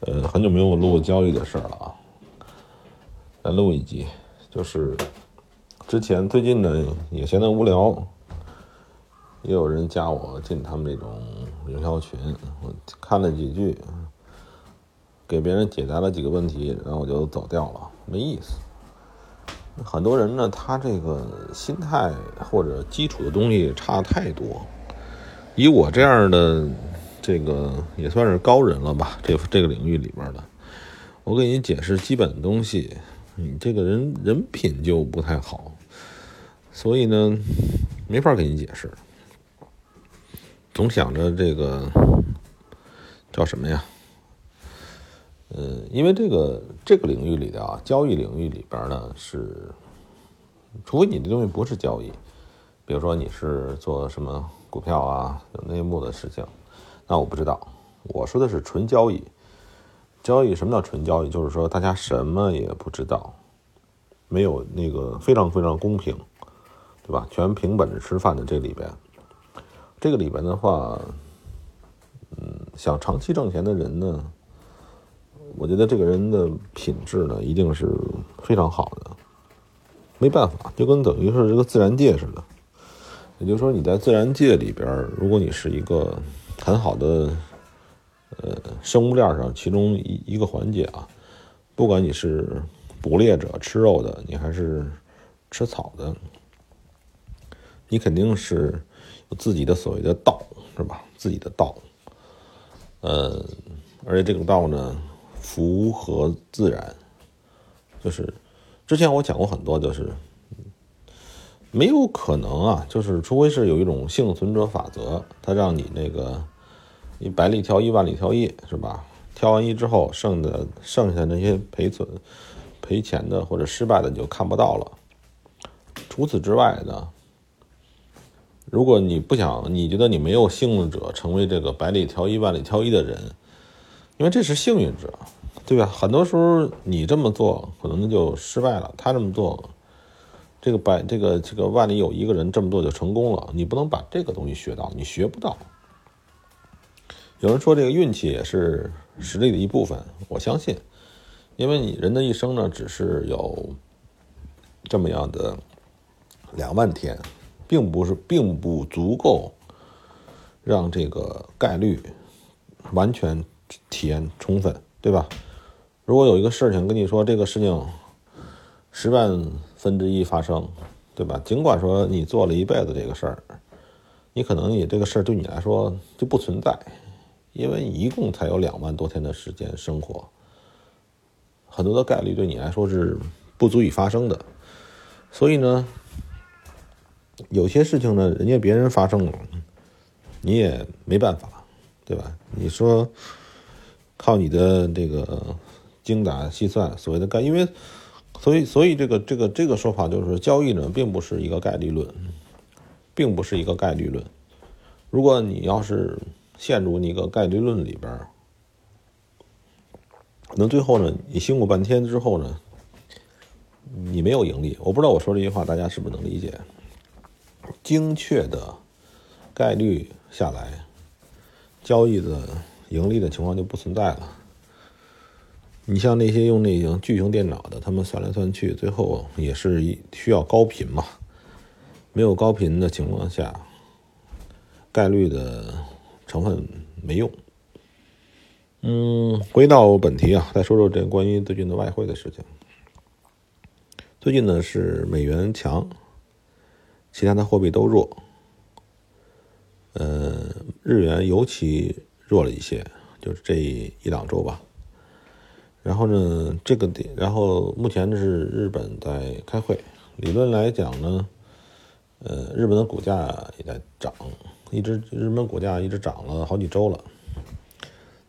呃，很久没有录交易的事了啊，再录一集。就是之前最近呢也闲得无聊，也有人加我进他们这种营销群，我看了几句，给别人解答了几个问题，然后我就走掉了，没意思。很多人呢，他这个心态或者基础的东西差太多。以我这样的这个也算是高人了吧，这这个领域里边的，我给你解释基本的东西，你这个人人品就不太好，所以呢，没法给你解释。总想着这个叫什么呀？呃，因为这个这个领域里的啊，交易领域里边呢是，除非你这东西不是交易，比如说你是做什么股票啊，有内幕的事情，那我不知道。我说的是纯交易，交易什么叫纯交易？就是说大家什么也不知道，没有那个非常非常公平，对吧？全凭本事吃饭的这里边，这个里边的话，嗯，想长期挣钱的人呢。我觉得这个人的品质呢，一定是非常好的。没办法，就跟等于是这个自然界似的。也就是说，你在自然界里边，如果你是一个很好的呃生物链上其中一一个环节啊，不管你是捕猎者吃肉的，你还是吃草的，你肯定是有自己的所谓的道，是吧？自己的道。呃，而且这个道呢。符合自然，就是之前我讲过很多，就是没有可能啊，就是除非是有一种幸存者法则，它让你那个你百里挑一，万里挑一，是吧？挑完一之后，剩的剩下那些赔损、赔钱的或者失败的你就看不到了。除此之外呢，如果你不想，你觉得你没有幸运者成为这个百里挑一、万里挑一的人。因为这是幸运者，对吧？很多时候你这么做可能就失败了，他这么做，这个百这个这个万里有一个人这么做就成功了。你不能把这个东西学到，你学不到。有人说这个运气也是实力的一部分，我相信，因为你人的一生呢，只是有这么样的两万天，并不是并不足够让这个概率完全。体验充分，对吧？如果有一个事情跟你说这个事情十万分之一发生，对吧？尽管说你做了一辈子这个事儿，你可能你这个事儿对你来说就不存在，因为一共才有两万多天的时间生活，很多的概率对你来说是不足以发生的。所以呢，有些事情呢，人家别人发生了，你也没办法，对吧？你说。靠你的这个精打细算，所谓的概，因为所以所以这个这个这个说法就是交易呢，并不是一个概率论，并不是一个概率论。如果你要是陷入一个概率论里边，那最后呢，你辛苦半天之后呢，你没有盈利。我不知道我说这句话大家是不是能理解？精确的概率下来，交易的。盈利的情况就不存在了。你像那些用那种巨型电脑的，他们算来算去，最后也是需要高频嘛。没有高频的情况下，概率的成分没用。嗯，回到本题啊，再说说这关于最近的外汇的事情。最近呢是美元强，其他的货币都弱。呃，日元尤其。弱了一些，就是这一两周吧。然后呢，这个点，然后目前是日本在开会。理论来讲呢，呃，日本的股价也在涨，一直日本股价一直涨了好几周了。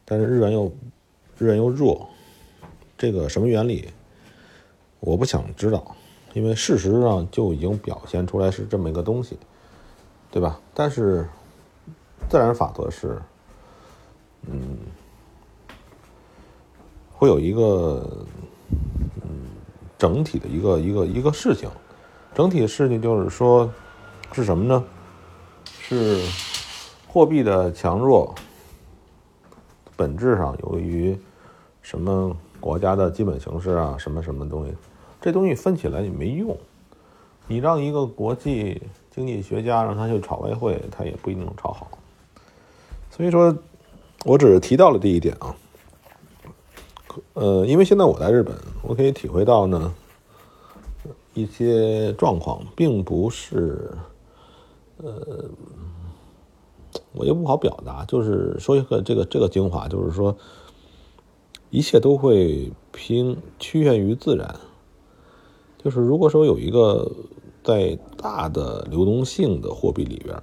但是日元又日元又弱，这个什么原理？我不想知道，因为事实上就已经表现出来是这么一个东西，对吧？但是自然法则是。嗯，会有一个嗯整体的一个一个一个事情，整体的事情就是说是什么呢？是货币的强弱，本质上由于什么国家的基本形势啊，什么什么东西，这东西分起来也没用。你让一个国际经济学家让他去炒外汇，他也不一定能炒好。所以说，我只是提到了这一点啊。呃，因为现在我在日本，我可以体会到呢，一些状况并不是，呃，我也不好表达，就是说一个这个这个精华，就是说，一切都会拼趋向于自然。就是如果说有一个在大的流动性的货币里边，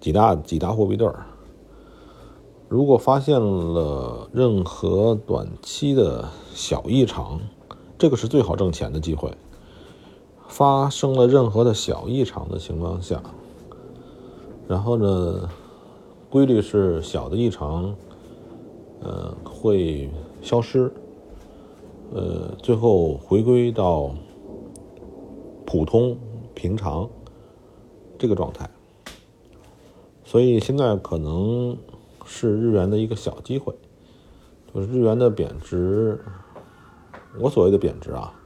几大几大货币对儿。如果发现了任何短期的小异常，这个是最好挣钱的机会。发生了任何的小异常的情况下，然后呢，规律是小的异常，呃，会消失，呃，最后回归到普通平常这个状态。所以现在可能。是日元的一个小机会，就是日元的贬值。我所谓的贬值啊，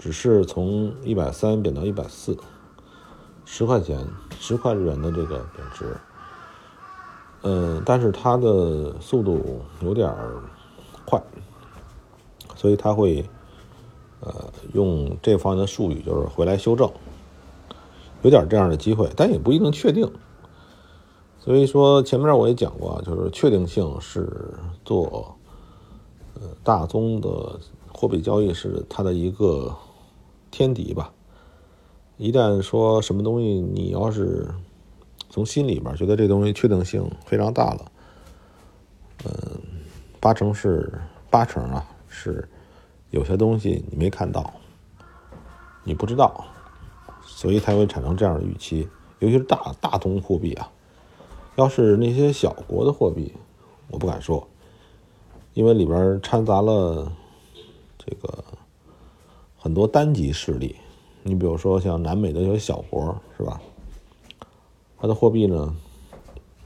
只是从一百三贬到一百四，十块钱，十块日元的这个贬值。嗯，但是它的速度有点快，所以它会呃用这方面的术语，就是回来修正，有点这样的机会，但也不一定确定。所以说前面我也讲过，就是确定性是做呃大宗的货币交易是它的一个天敌吧。一旦说什么东西，你要是从心里边觉得这东西确定性非常大了，嗯，八成是八成啊，是有些东西你没看到，你不知道，所以才会产生这样的预期，尤其是大大宗货币啊。要是那些小国的货币，我不敢说，因为里边掺杂了这个很多单极势力。你比如说像南美的有些小国，是吧？它的货币呢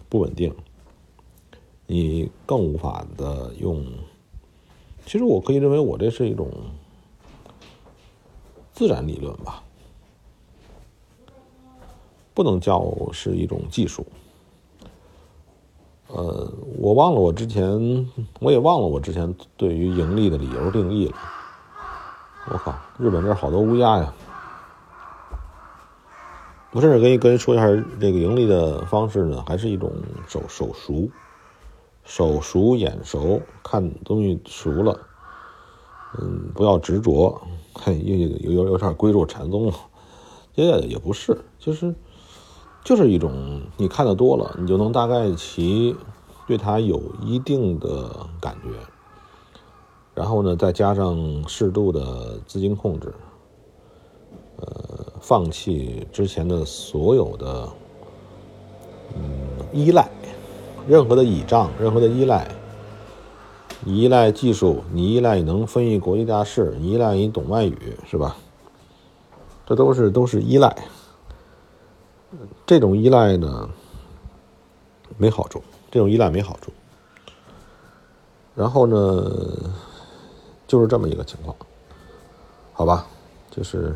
不稳定，你更无法的用。其实我可以认为，我这是一种自然理论吧，不能叫是一种技术。呃，我忘了我之前，我也忘了我之前对于盈利的理由定义了。我靠，日本这好多乌鸦呀！我甚至跟跟人说一下这个盈利的方式呢，还是一种手手熟、手熟眼熟，看东西熟了，嗯，不要执着，嘿，有有有有点归入禅宗了，也也不是，就是。就是一种你看的多了，你就能大概其对它有一定的感觉，然后呢，再加上适度的资金控制，呃，放弃之前的所有的嗯依赖，任何的倚仗，任何的依赖，你依赖技术，你依赖能分析国际大事，你依赖你懂外语，是吧？这都是都是依赖。这种依赖呢，没好处。这种依赖没好处。然后呢，就是这么一个情况，好吧？就是，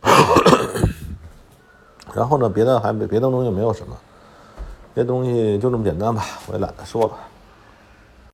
然后呢，别的还没别的东西没有什么，这东西就这么简单吧，我也懒得说了。